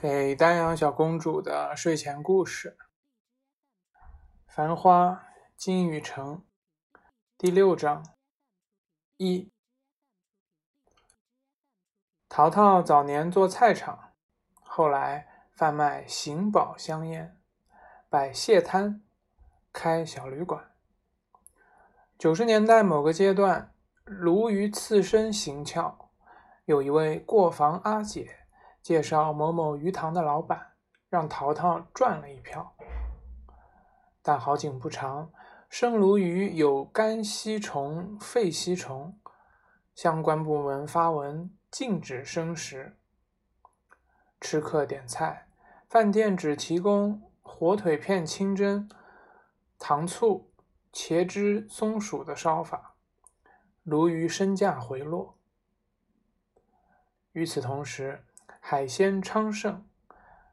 给丹阳小公主的睡前故事，《繁花》金宇澄第六章一。淘淘早年做菜场，后来贩卖行宝香烟，摆蟹摊，开小旅馆。九十年代某个阶段，鲈鱼刺身行俏，有一位过房阿姐。介绍某某鱼塘的老板，让淘淘赚了一票。但好景不长，生鲈鱼有肝吸虫、肺吸虫，相关部门发文禁止生食。吃客点菜，饭店只提供火腿片清蒸、糖醋、茄汁松鼠的烧法，鲈鱼身价回落。与此同时，海鲜昌盛，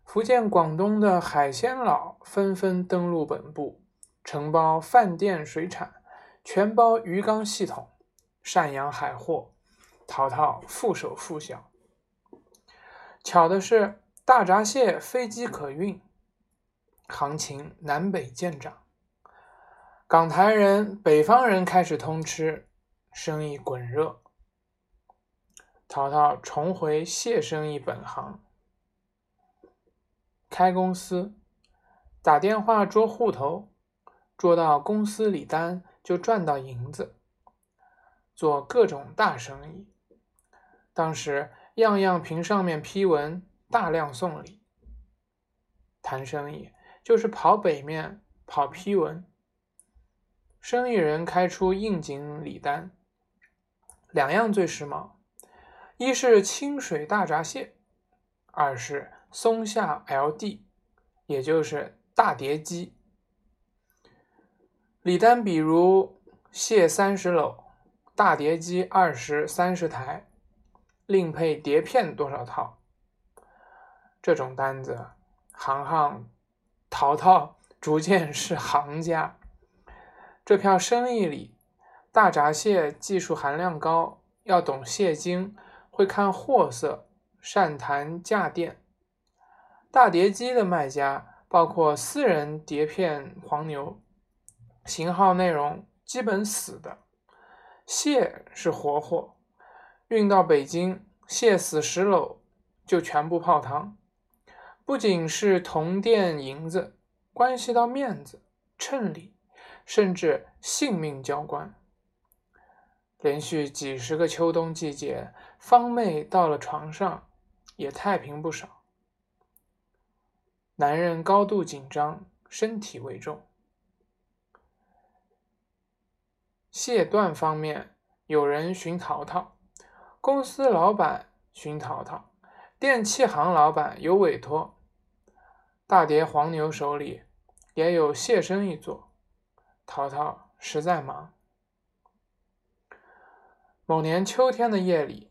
福建、广东的海鲜佬纷纷登陆本部，承包饭店水产，全包鱼缸系统，赡养海货，淘淘副手副小。巧的是，大闸蟹飞机可运，行情南北见涨，港台人、北方人开始通吃，生意滚热。淘淘重回蟹生意本行，开公司，打电话捉户头，捉到公司里单就赚到银子，做各种大生意。当时样样凭上面批文，大量送礼。谈生意就是跑北面，跑批文。生意人开出应景礼单，两样最时髦。一是清水大闸蟹，二是松下 LD，也就是大碟鸡。礼单比如蟹三十篓，大碟鸡二十三十台，另配碟片多少套？这种单子，行行淘淘逐渐是行家。这票生意里，大闸蟹技术含量高，要懂蟹精。会看货色，善谈价店。大碟机的卖家包括私人碟片黄牛，型号内容基本死的。蟹是活货，运到北京，蟹死十篓就全部泡汤。不仅是铜钿银子，关系到面子、衬礼，甚至性命交关。连续几十个秋冬季节，方妹到了床上也太平不少。男人高度紧张，身体为重。谢段方面有人寻淘淘，公司老板寻淘淘，电器行老板有委托，大碟黄牛手里也有蟹生意做，淘淘实在忙。某年秋天的夜里，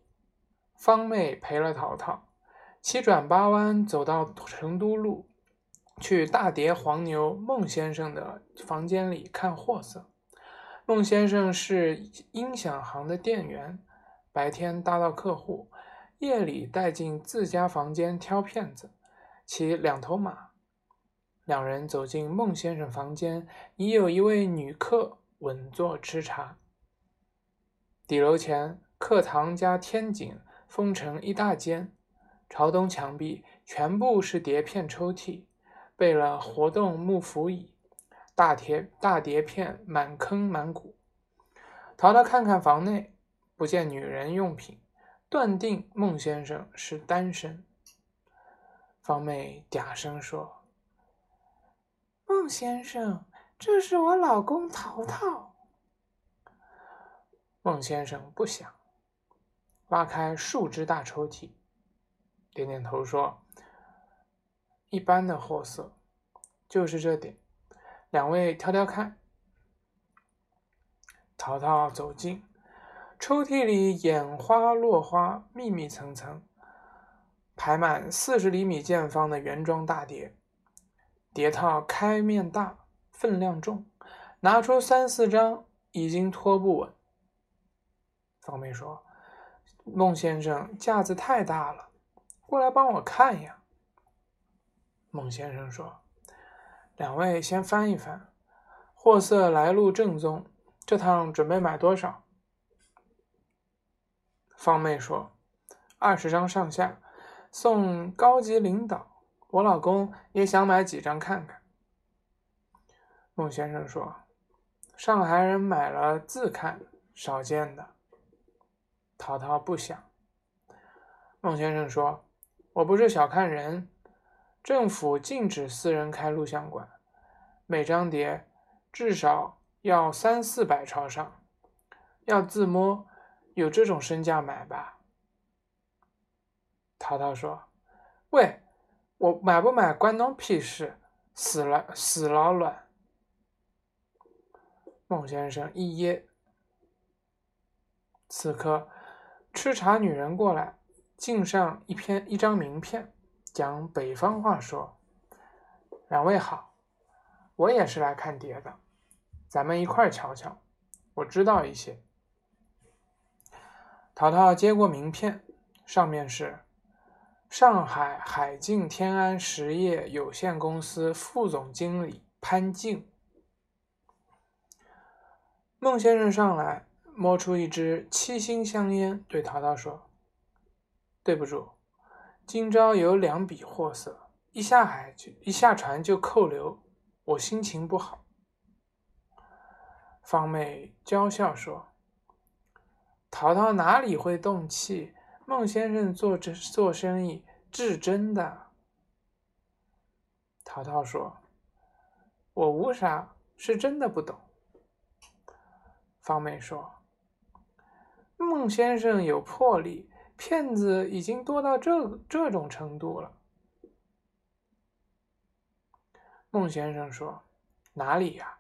方妹陪了淘淘，七转八弯走到成都路，去大碟黄牛孟先生的房间里看货色。孟先生是音响行的店员，白天搭到客户，夜里带进自家房间挑片子，骑两头马。两人走进孟先生房间，已有一位女客稳坐吃茶。底楼前，课堂加天井封成一大间，朝东墙壁全部是碟片抽屉，备了活动木扶椅，大碟大碟片满坑满谷。淘淘看看房内，不见女人用品，断定孟先生是单身。方妹嗲声说：“孟先生，这是我老公淘淘。”孟先生不想，拉开数只大抽屉，点点头说：“一般的货色，就是这点，两位挑挑看。”淘淘走近，抽屉里眼花落花，密密层层，排满四十厘米见方的原装大碟，碟套开面大，分量重，拿出三四张已经拖不稳。方妹说：“孟先生架子太大了，过来帮我看呀。”孟先生说：“两位先翻一翻，货色来路正宗。这趟准备买多少？”方妹说：“二十张上下，送高级领导。我老公也想买几张看看。”孟先生说：“上海人买了自看，少见的。”陶陶不想。孟先生说：“我不是小看人，政府禁止私人开录像馆，每张碟至少要三四百朝上，要自摸，有这种身价买吧？”陶陶说：“喂，我买不买关侬屁事？死了死老卵！”孟先生一噎。此刻。吃茶女人过来，敬上一篇一张名片，讲北方话说：“两位好，我也是来看碟的，咱们一块瞧瞧，我知道一些。”淘淘接过名片，上面是上海海静天安实业有限公司副总经理潘静。孟先生上来。摸出一支七星香烟，对淘淘说：“对不住，今朝有两笔货色，一下海就一下船就扣留，我心情不好。”方妹娇笑说：“淘淘哪里会动气？孟先生做这做生意至真的。”淘淘说：“我无啥，是真的不懂。”方妹说。孟先生有魄力，骗子已经多到这这种程度了。孟先生说：“哪里呀？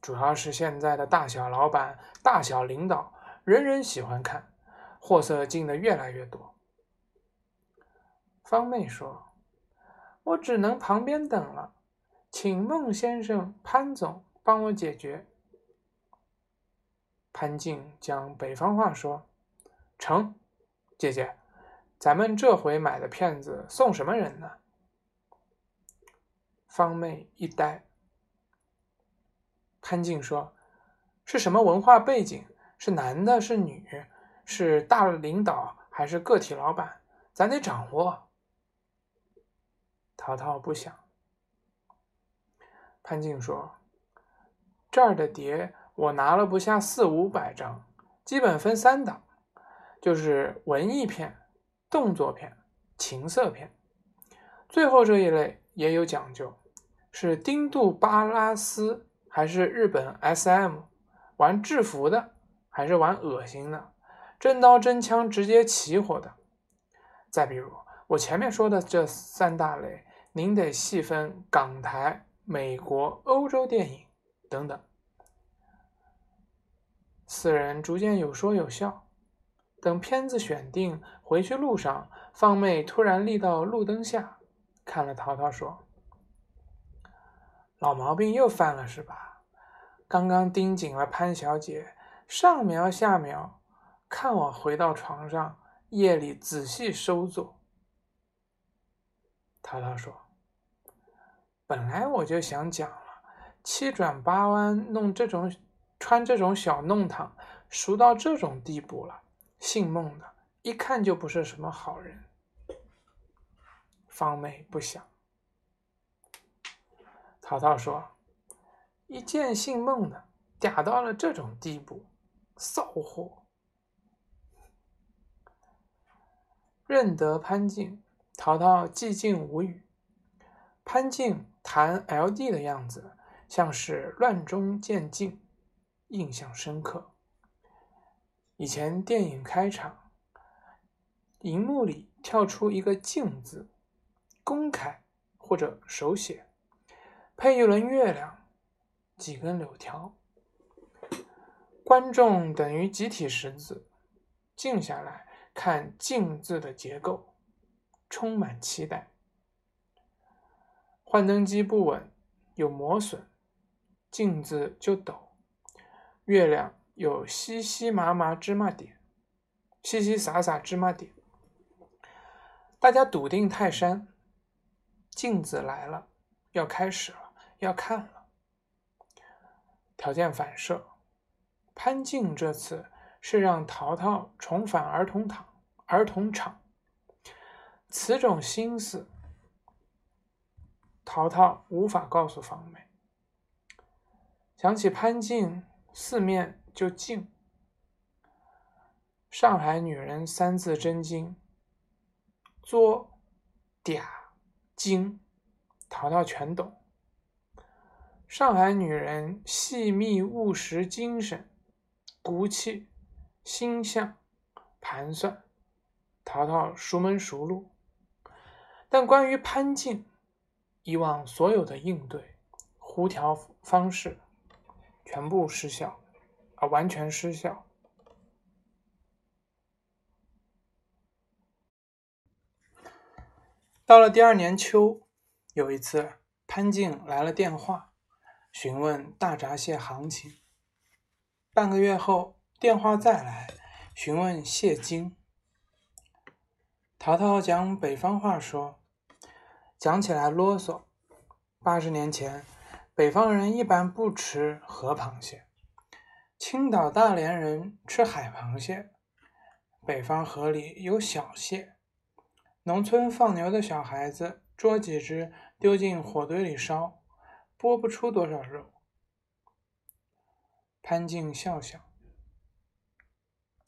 主要是现在的大小老板、大小领导，人人喜欢看，货色进的越来越多。”方妹说：“我只能旁边等了，请孟先生、潘总帮我解决。”潘静讲北方话说：“成，姐姐，咱们这回买的片子送什么人呢？”方妹一呆。潘静说：“是什么文化背景？是男的，是女？是大领导还是个体老板？咱得掌握。”淘淘不想。潘静说：“这儿的碟。”我拿了不下四五百张，基本分三档，就是文艺片、动作片、情色片。最后这一类也有讲究，是丁度巴拉斯还是日本 SM，玩制服的还是玩恶心的，真刀真枪直接起火的。再比如我前面说的这三大类，您得细分港台、美国、欧洲电影等等。四人逐渐有说有笑。等片子选定，回去路上，方妹突然立到路灯下，看了淘淘说：“老毛病又犯了是吧？刚刚盯紧了潘小姐，上瞄下瞄，看我回到床上，夜里仔细收作。”淘淘说：“本来我就想讲了，七转八弯弄这种。”穿这种小弄堂，熟到这种地步了。姓孟的，一看就不是什么好人。方妹不想。淘淘说：“一见姓孟的，嗲到了这种地步，骚货。”认得潘静，淘淘寂静无语。潘静弹 LD 的样子，像是乱中见静。印象深刻。以前电影开场，荧幕里跳出一个“镜”字，公开或者手写，配一轮月亮，几根柳条，观众等于集体识字，静下来看“镜”字的结构，充满期待。幻灯机不稳，有磨损，“镜”字就抖。月亮有稀稀麻麻芝麻点，稀稀洒洒芝麻点。大家笃定泰山，镜子来了，要开始了，要看了。条件反射，潘静这次是让淘淘重返儿童场，儿童场。此种心思，淘淘无法告诉方梅。想起潘静，四面就静。上海女人三字真经，作、嗲、精，淘淘全懂。上海女人细密务实精神，骨气、心向、盘算，淘淘熟门熟路。但关于潘静，以往所有的应对、胡调方式，全部失效，啊，完全失效。到了第二年秋，有一次，潘静来了电话，询问大闸蟹行情。半个月后，电话再来，询问蟹精。淘淘讲北方话说，讲起来啰嗦。八十年前，北方人一般不吃河螃蟹，青岛、大连人吃海螃蟹。北方河里有小蟹。农村放牛的小孩子捉几只丢进火堆里烧，剥不出多少肉。潘静笑笑。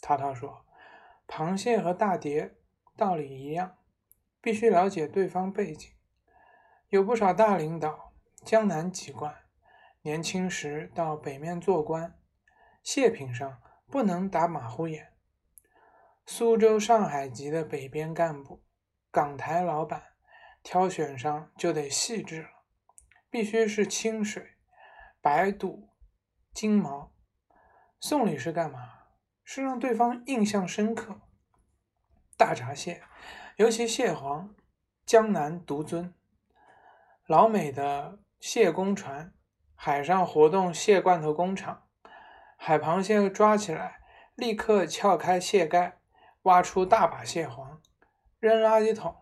涛涛说：“螃蟹和大碟道理一样，必须了解对方背景。有不少大领导江南籍贯，年轻时到北面做官，谢品上不能打马虎眼。苏州、上海籍的北边干部。”港台老板挑选上就得细致了，必须是清水、白肚、金毛。送礼是干嘛？是让对方印象深刻。大闸蟹，尤其蟹黄，江南独尊。老美的蟹工船，海上活动蟹罐头工厂，海螃蟹抓起来，立刻撬开蟹盖，挖出大把蟹黄。扔垃圾桶，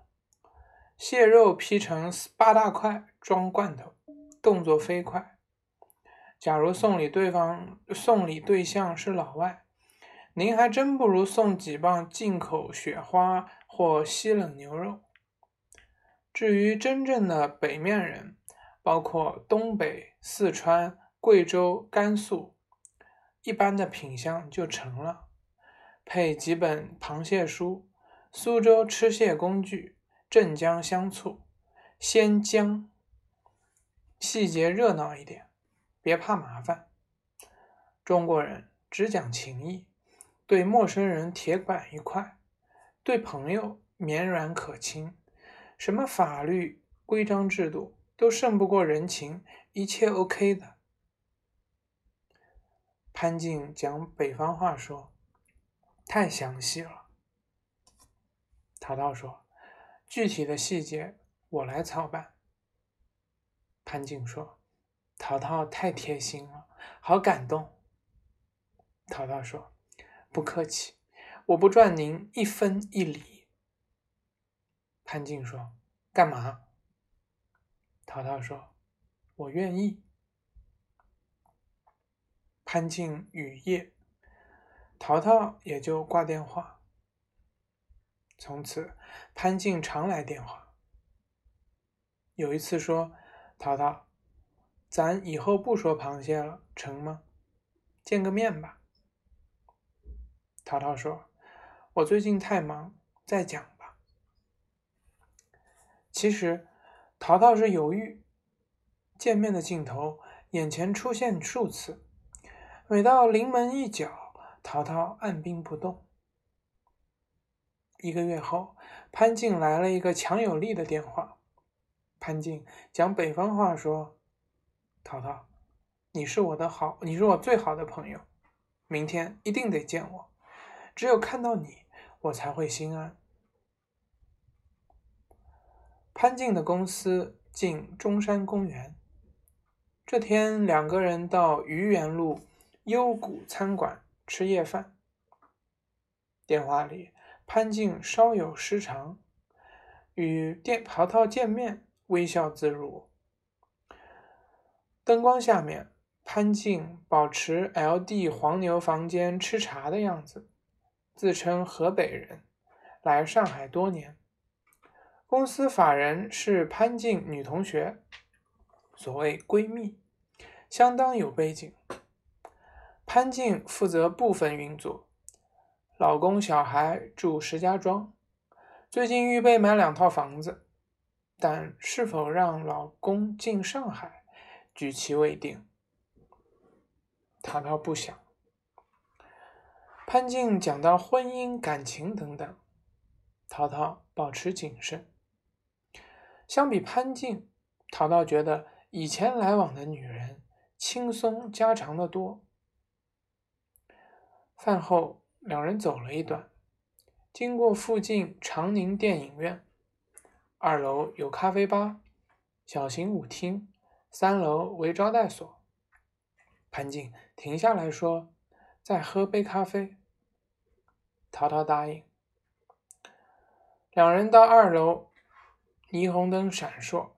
蟹肉劈成八大块，装罐头，动作飞快。假如送礼对方送礼对象是老外，您还真不如送几磅进口雪花或西冷牛肉。至于真正的北面人，包括东北、四川、贵州、甘肃，一般的品相就成了，配几本螃蟹书。苏州吃蟹工具：镇江香醋、鲜姜。细节热闹一点，别怕麻烦。中国人只讲情义，对陌生人铁板一块，对朋友绵软可亲。什么法律规章制度都胜不过人情，一切 OK 的。潘静讲北方话说，太详细了。淘淘说：“具体的细节我来操办。”潘静说：“淘淘太贴心了，好感动。”淘淘说：“不客气，我不赚您一分一厘。”潘静说：“干嘛？”淘淘说：“我愿意。”潘静雨夜，淘淘也就挂电话。从此，潘静常来电话。有一次说：“淘淘，咱以后不说螃蟹了，成吗？见个面吧。”淘淘说：“我最近太忙，再讲吧。”其实，淘淘是犹豫。见面的镜头眼前出现数次，每到临门一脚，淘淘按兵不动。一个月后，潘静来了一个强有力的电话。潘静讲北方话说：“淘淘，你是我的好，你是我最好的朋友，明天一定得见我。只有看到你，我才会心安。”潘静的公司进中山公园。这天，两个人到愚园路幽谷餐馆吃夜饭。电话里。潘静稍有失常，与电淘淘见面微笑自如。灯光下面，潘静保持 L.D 黄牛房间吃茶的样子，自称河北人，来上海多年。公司法人是潘静女同学，所谓闺蜜，相当有背景。潘静负责部分运作，老公小孩住石家庄，最近预备买两套房子，但是否让老公进上海，举棋未定。淘淘不想。潘静讲到婚姻、感情等等，淘淘保持谨慎。相比潘静，陶陶觉得以前来往的女人轻松家常的多。饭后，两人走了一段，经过附近长宁电影院，二楼有咖啡吧、小型舞厅，三楼为招待所。潘静停下来说：“再喝杯咖啡。”陶陶答应。两人到二楼。霓虹灯闪烁，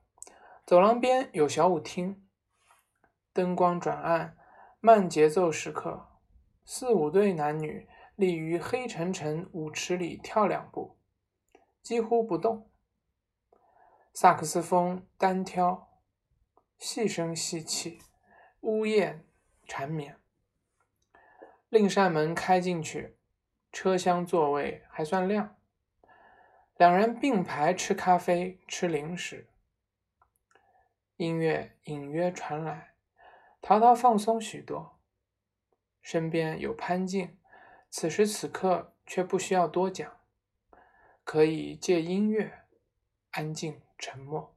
走廊边有小舞厅，灯光转暗，慢节奏时刻，四五对男女立于黑沉沉舞池里跳两步，几乎不动。萨克斯风单挑，细声细气，呜咽缠绵。另扇门开进去，车厢座位还算亮。两人并排吃咖啡、吃零食，音乐隐约传来，淘淘放松许多。身边有潘静，此时此刻却不需要多讲，可以借音乐安静沉默。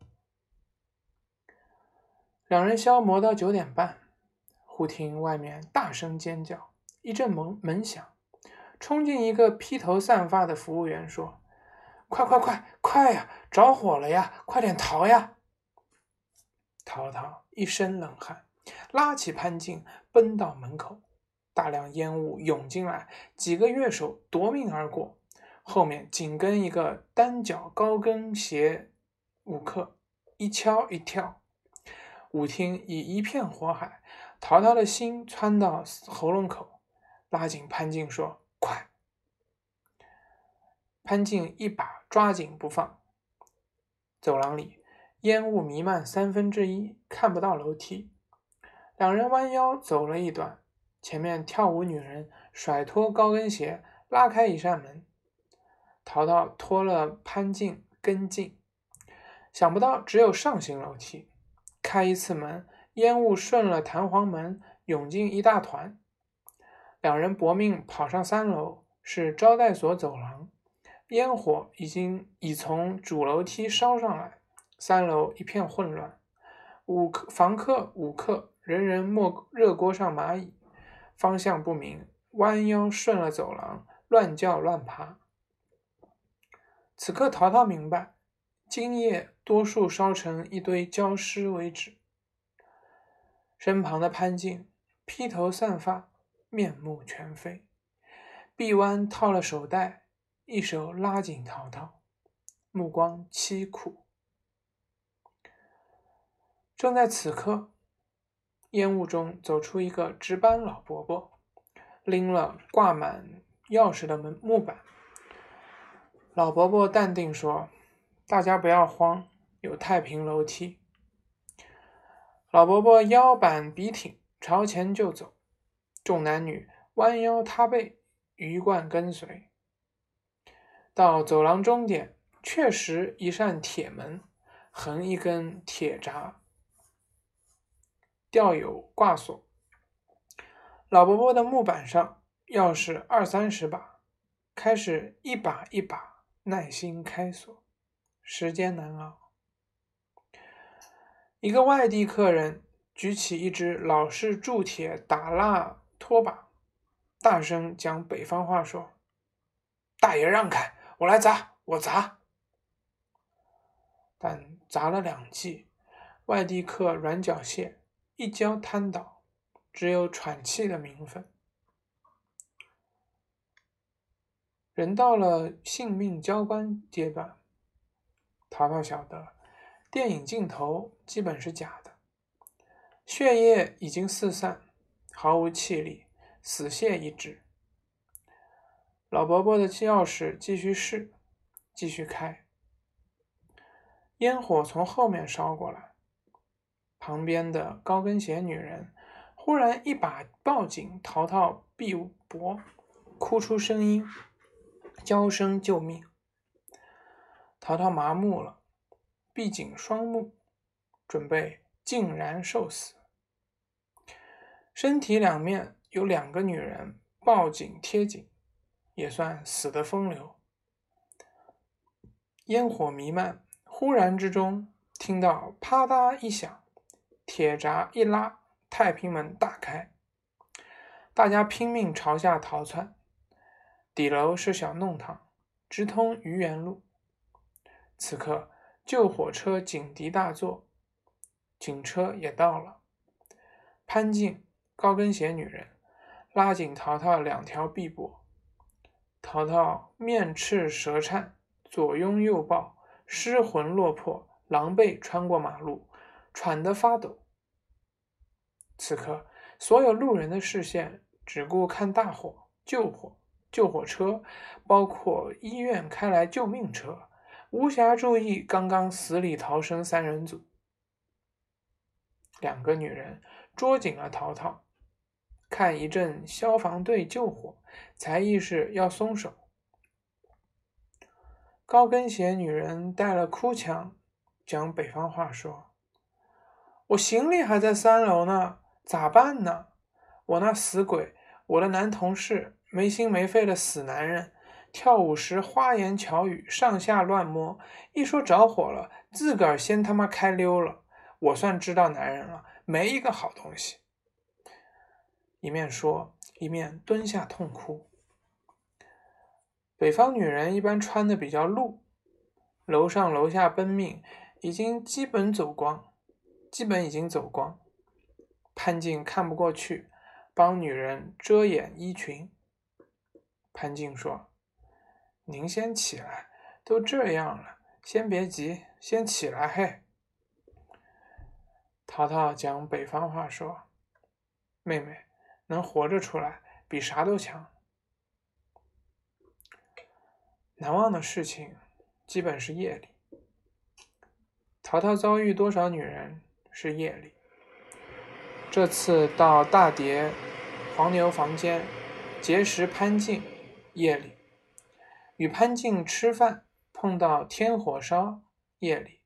两人消磨到九点半，忽听外面大声尖叫，一阵门门响，冲进一个披头散发的服务员说。快快快快呀！着火了呀！快点逃呀！淘淘一身冷汗，拉起潘静奔到门口，大量烟雾涌进来，几个乐手夺命而过，后面紧跟一个单脚高跟鞋舞客，一敲一跳，舞厅已一片火海。淘淘的心窜到喉咙口，拉紧潘静说：“！”潘静一把抓紧不放。走廊里烟雾弥漫三分之一，看不到楼梯。两人弯腰走了一段，前面跳舞女人甩脱高跟鞋，拉开一扇门。淘淘拖了潘静跟进，想不到只有上行楼梯。开一次门，烟雾顺了弹簧门涌进一大团。两人搏命跑上三楼，是招待所走廊。烟火已经已从主楼梯烧上来，三楼一片混乱，五客房客五客人人莫热锅上蚂蚁，方向不明，弯腰顺了走廊，乱叫乱爬。此刻淘淘明白，今夜多数烧成一堆焦尸为止。身旁的潘静披头散发，面目全非，臂弯套了手袋。一手拉紧淘淘，目光凄苦。正在此刻，烟雾中走出一个值班老伯伯，拎了挂满钥匙的门木板。老伯伯淡定说：“大家不要慌，有太平楼梯。”老伯伯腰板笔挺，朝前就走，众男女弯腰塌背，鱼贯跟随。到走廊终点，确实一扇铁门，横一根铁闸，吊有挂锁。老伯伯的木板上钥匙二三十把，开始一把一把耐心开锁，时间难熬。一个外地客人举起一只老式铸铁打蜡拖把，大声讲北方话说：“大爷让开！”我来砸，我砸，但砸了两记，外地客软脚蟹一跤瘫倒，只有喘气的名分。人到了性命交关阶段，淘淘晓得电影镜头基本是假的，血液已经四散，毫无气力，死蟹一只。老伯伯的钥匙继续试，继续开，烟火从后面烧过来。旁边的高跟鞋女人忽然一把抱紧淘淘臂膊，哭出声音，娇声救命。淘淘麻木了，闭紧双目，准备静然受死。身体两面有两个女人抱紧贴紧，也算死的风流。烟火弥漫，忽然之中听到啪嗒一响。铁闸一拉，太平门大开，大家拼命朝下逃窜。底楼是小弄堂，直通愚园路。此刻救火车警笛大作，警车也到了。潘静、高跟鞋女人拉紧淘淘两条臂膊，淘淘面赤舌颤，左拥右抱，失魂落魄，狼狈穿过马路。喘得发抖。此刻，所有路人的视线只顾看大火、救火、救火车，包括医院开来救命车，无暇注意刚刚死里逃生三人组。两个女人捉紧了淘淘，看一阵消防队救火，才意识要松手。高跟鞋女人带了哭腔，讲北方话说。我行李还在三楼呢，咋办呢？我那死鬼，我的男同事，没心没肺的死男人，跳舞时花言巧语，上下乱摸，一说着火了，自个儿先他妈开溜了。我算知道男人了，没一个好东西。一面说，一面蹲下痛哭。北方女人一般穿的比较露，楼上楼下奔命，已经基本走光。基本已经走光，潘静看不过去，帮女人遮掩衣裙。潘静说：“您先起来，都这样了，先别急，先起来嘿。”淘淘讲北方话说：“妹妹能活着出来，比啥都强。”难忘的事情，基本是夜里。淘淘遭遇多少女人？是夜里，这次到大蝶黄牛房间结识潘静，夜里与潘静吃饭，碰到天火烧，夜里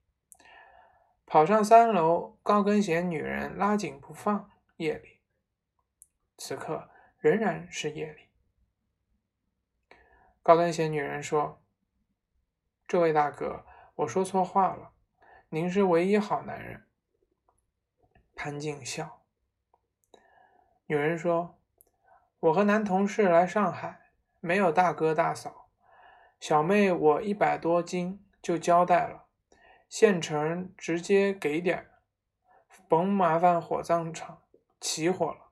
跑上三楼，高跟鞋女人拉紧不放，夜里此刻仍然是夜里。高跟鞋女人说：“这位大哥，我说错话了，您是唯一好男人。”潘静笑。女人说：“我和男同事来上海，没有大哥大嫂，小妹我一百多斤就交代了，现成直接给点甭麻烦火葬场，起火了。”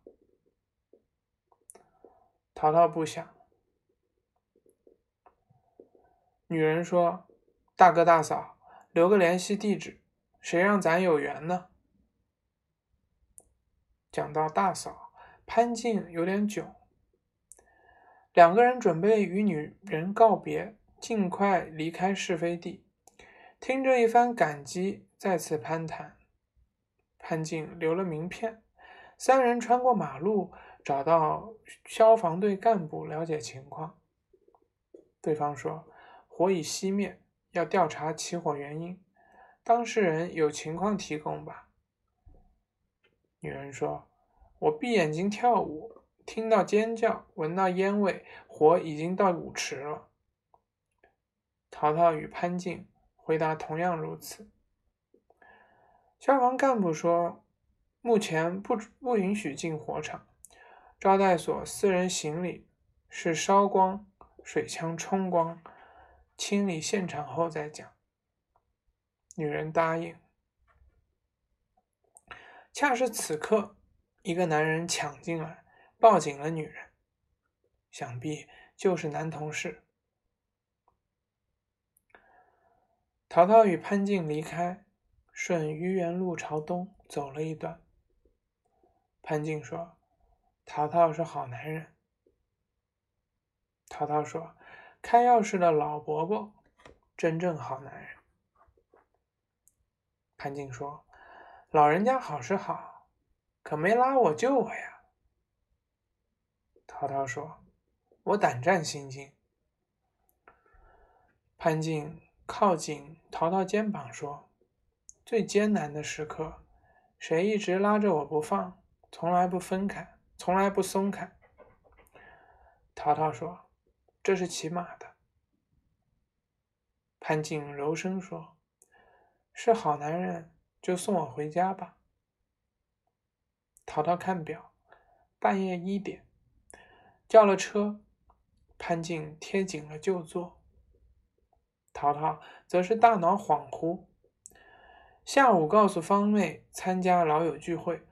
淘淘不想。女人说：“大哥大嫂，留个联系地址，谁让咱有缘呢？”讲到大嫂潘静有点囧，两个人准备与女人告别，尽快离开是非地。听着一番感激，再次攀谈。潘静留了名片，三人穿过马路，找到消防队干部了解情况。对方说火已熄灭，要调查起火原因。当事人有情况提供吧？女人说：“我闭眼睛跳舞，听到尖叫，闻到烟味，火已经到舞池了。”淘淘与潘静回答同样如此。消防干部说：“目前不不允许进火场，招待所私人行李是烧光，水枪冲光，清理现场后再讲。”女人答应。恰是此刻，一个男人抢进来，抱紧了女人，想必就是男同事。陶陶与潘静离开，顺愚园路朝东走了一段。潘静说：“淘淘是好男人。”淘淘说：“开钥匙的老伯伯，真正好男人。”潘静说：“老人家好是好，可没拉我救我呀。”淘淘说：“我胆战心惊。”潘静靠近淘淘肩膀说：“最艰难的时刻，谁一直拉着我不放，从来不分开，从来不松开？”淘淘说。这是骑马的。潘静柔声说：“是好男人，就送我回家吧。”淘淘看表，半夜一点，叫了车。潘静贴紧了就坐。淘淘则是大脑恍惚。下午告诉方妹参加老友聚会，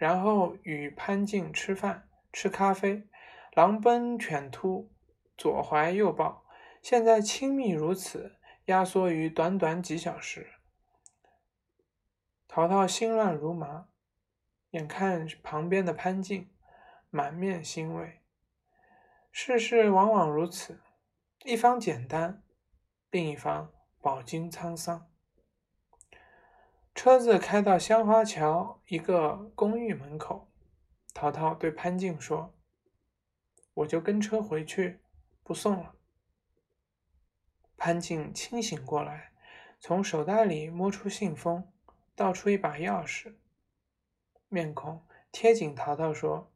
然后与潘静吃饭、吃咖啡，狼奔犬突。左怀右抱，现在亲密如此，压缩于短短几小时。淘淘心乱如麻，眼看旁边的潘静，满面欣慰。世事往往如此，一方简单，另一方饱经沧桑。车子开到香花桥一个公寓门口，淘淘对潘静说：“我就跟车回去。”不送了。潘静清醒过来，从手袋里摸出信封，倒出一把钥匙，面孔贴紧淘淘说：“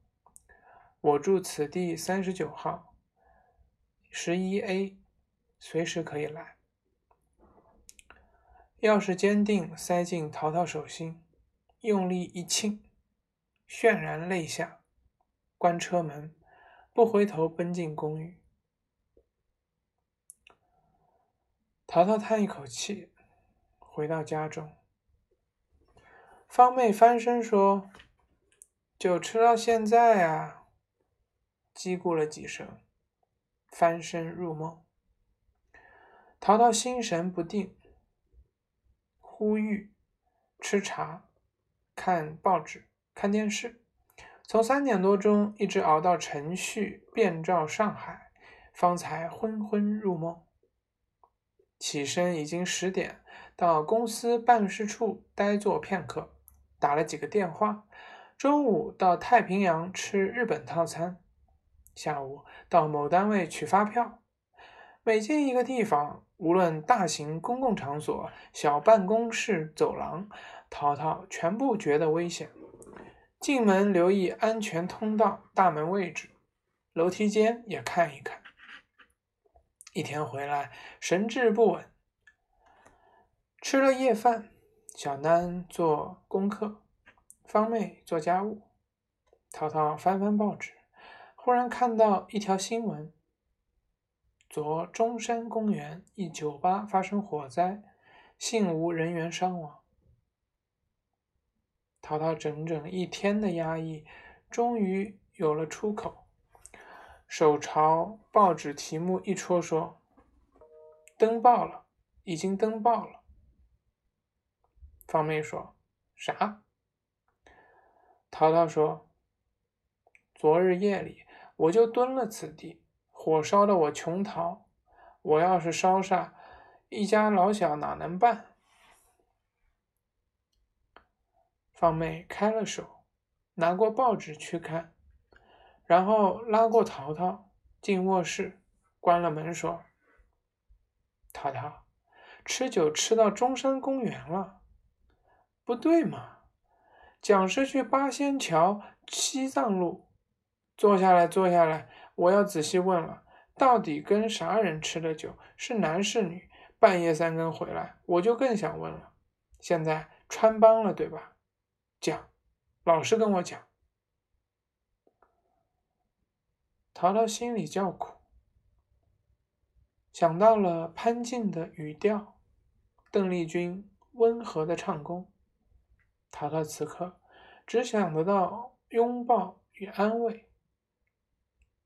我住此地三十九号，十一 A，随时可以来。”钥匙坚定塞进淘淘手心，用力一亲，泫然泪下，关车门，不回头奔进公寓。淘淘叹一口气，回到家中。方妹翻身说：“酒吃到现在啊。”叽咕了几声，翻身入梦。淘淘心神不定，呼吁吃茶、看报纸、看电视，从三点多钟一直熬到陈旭遍照上海，方才昏昏入梦。起身已经十点，到公司办事处呆坐片刻，打了几个电话。中午到太平洋吃日本套餐，下午到某单位取发票。每进一个地方，无论大型公共场所、小办公室走廊，淘淘全部觉得危险。进门留意安全通道大门位置，楼梯间也看一看。一天回来，神志不稳。吃了夜饭，小丹做功课，方妹做家务，淘淘翻翻报纸，忽然看到一条新闻：昨中山公园一酒吧发生火灾，幸无人员伤亡。淘淘整整一天的压抑，终于有了出口。手朝报纸题目一戳，说：“登报了，已经登报了。”方妹说：“啥？”淘淘说：“昨日夜里，我就蹲了此地，火烧得我穷逃。我要是烧煞，一家老小哪能办？”方妹开了手，拿过报纸去看。然后拉过淘淘进卧室，关了门，说：“淘淘，吃酒吃到中山公园了，不对嘛？讲是去八仙桥西藏路。坐下来，坐下来，我要仔细问了，到底跟啥人吃的酒？是男是女？半夜三更回来，我就更想问了。现在穿帮了，对吧？讲，老实跟我讲。”淘淘心里叫苦，想到了潘静的语调，邓丽君温和的唱功，淘淘此刻只想得到拥抱与安慰。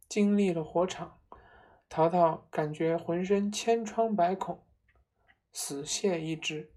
经历了火场，淘淘感觉浑身千疮百孔，死蟹一只。